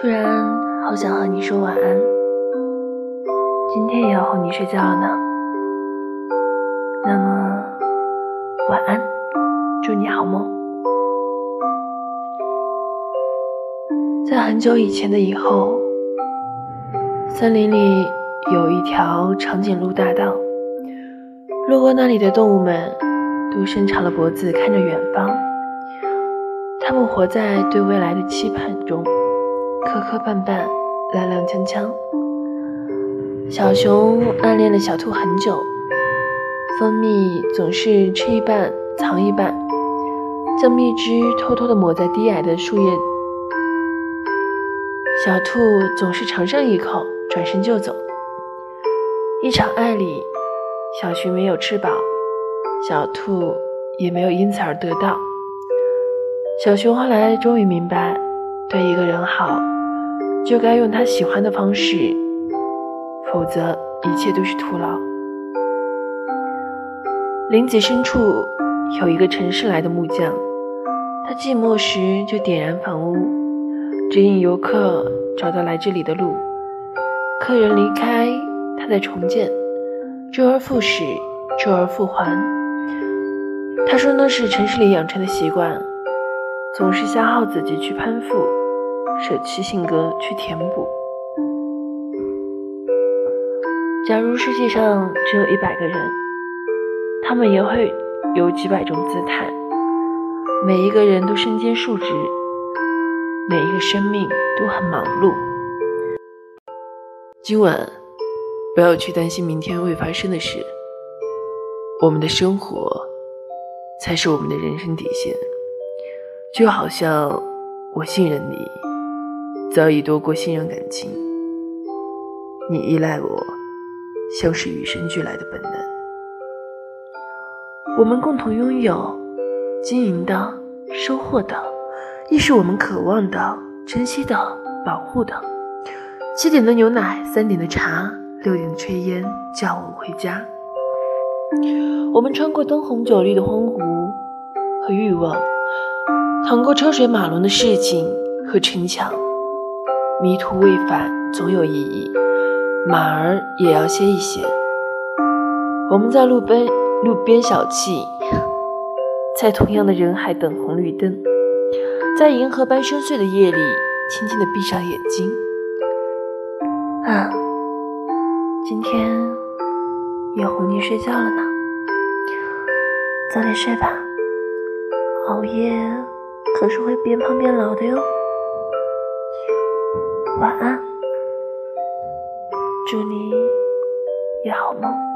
突然好想和你说晚安，今天也要哄你睡觉了呢。那么晚安，祝你好梦。在很久以前的以后，森林里有一条长颈鹿大道，路过那里的动物们都伸长了脖子看着远方，他们活在对未来的期盼中。磕磕绊绊，踉踉跄跄。小熊暗恋了小兔很久，蜂蜜总是吃一半藏一半，将蜜汁偷偷地抹在低矮的树叶。小兔总是尝上一口，转身就走。一场爱里，小熊没有吃饱，小兔也没有因此而得到。小熊后来终于明白，对一个人好。就该用他喜欢的方式，否则一切都是徒劳。林子深处有一个城市来的木匠，他寂寞时就点燃房屋，指引游客找到来这里的路。客人离开，他在重建，周而复始，周而复还。他说那是城市里养成的习惯，总是消耗自己去攀附。舍弃性格去填补。假如世界上只有一百个人，他们也会有几百种姿态，每一个人都身兼数职，每一个生命都很忙碌。今晚不要去担心明天会发生的事，我们的生活才是我们的人生底线。就好像我信任你。早已多过信任感情，你依赖我，像是与生俱来的本能。我们共同拥有、经营的、收获的，亦是我们渴望的、珍惜的、保护的。七点的牛奶，三点的茶，六点的炊烟，叫我回家。我们穿过灯红酒绿的荒芜和欲望，趟过车水马龙的市井和城墙。迷途未返，总有意义。马儿也要歇一歇。我们在路边路边小憩，在同样的人海等红绿灯，在银河般深邃的夜里，轻轻地闭上眼睛。啊，今天也哄你睡觉了呢，早点睡吧。熬夜可是会变胖变老的哟。晚安，祝你有好梦。